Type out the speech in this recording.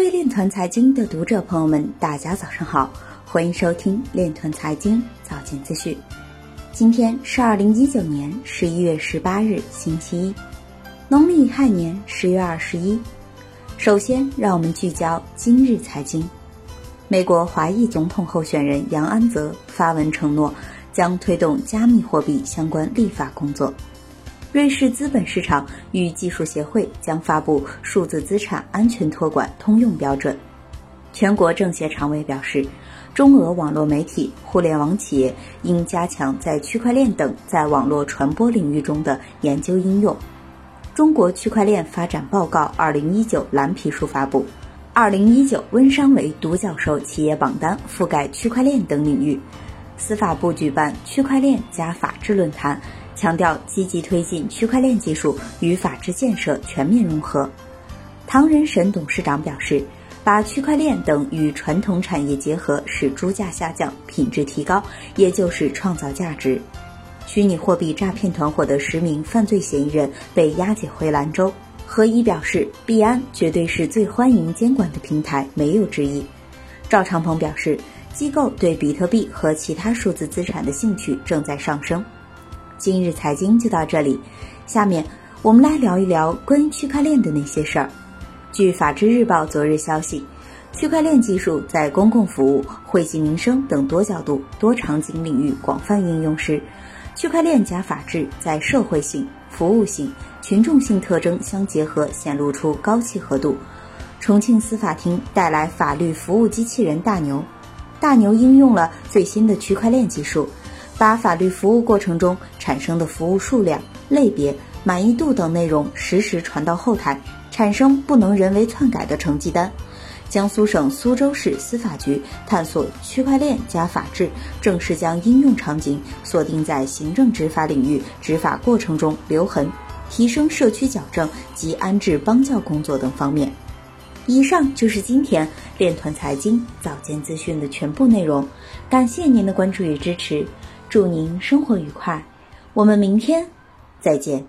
位链团财经的读者朋友们，大家早上好，欢迎收听链团财经早间资讯。今天是二零一九年十一月十八日，星期一，农历亥年十月二十一。首先，让我们聚焦今日财经。美国华裔总统候选人杨安泽发文承诺，将推动加密货币相关立法工作。瑞士资本市场与技术协会将发布数字资产安全托管通用标准。全国政协常委表示，中俄网络媒体、互联网企业应加强在区块链等在网络传播领域中的研究应用。中国区块链发展报告二零一九蓝皮书发布，二零一九温商为独角兽企业榜单覆盖区块链等领域。司法部举办区块链加法治论坛。强调积极推进区块链技术与法治建设全面融合。唐人神董事长表示，把区块链等与传统产业结合，使猪价下降、品质提高，也就是创造价值。虚拟货币诈骗团伙的十名犯罪嫌疑人被押解回兰州。何一表示，币安绝对是最欢迎监管的平台，没有之一。赵长鹏表示，机构对比特币和其他数字资产的兴趣正在上升。今日财经就到这里，下面我们来聊一聊关于区块链的那些事儿。据法制日报昨日消息，区块链技术在公共服务、惠及民生等多角度、多场景领域广泛应用时，区块链加法治在社会性、服务性、群众性特征相结合，显露出高契合度。重庆司法厅带来法律服务机器人大牛，大牛应用了最新的区块链技术。把法律服务过程中产生的服务数量、类别、满意度等内容实时传到后台，产生不能人为篡改的成绩单。江苏省苏州市司法局探索区块链加法治，正式将应用场景锁定在行政执法领域执法过程中留痕、提升社区矫正及安置帮教工作等方面。以上就是今天链团财经早间资讯的全部内容，感谢您的关注与支持。祝您生活愉快，我们明天再见。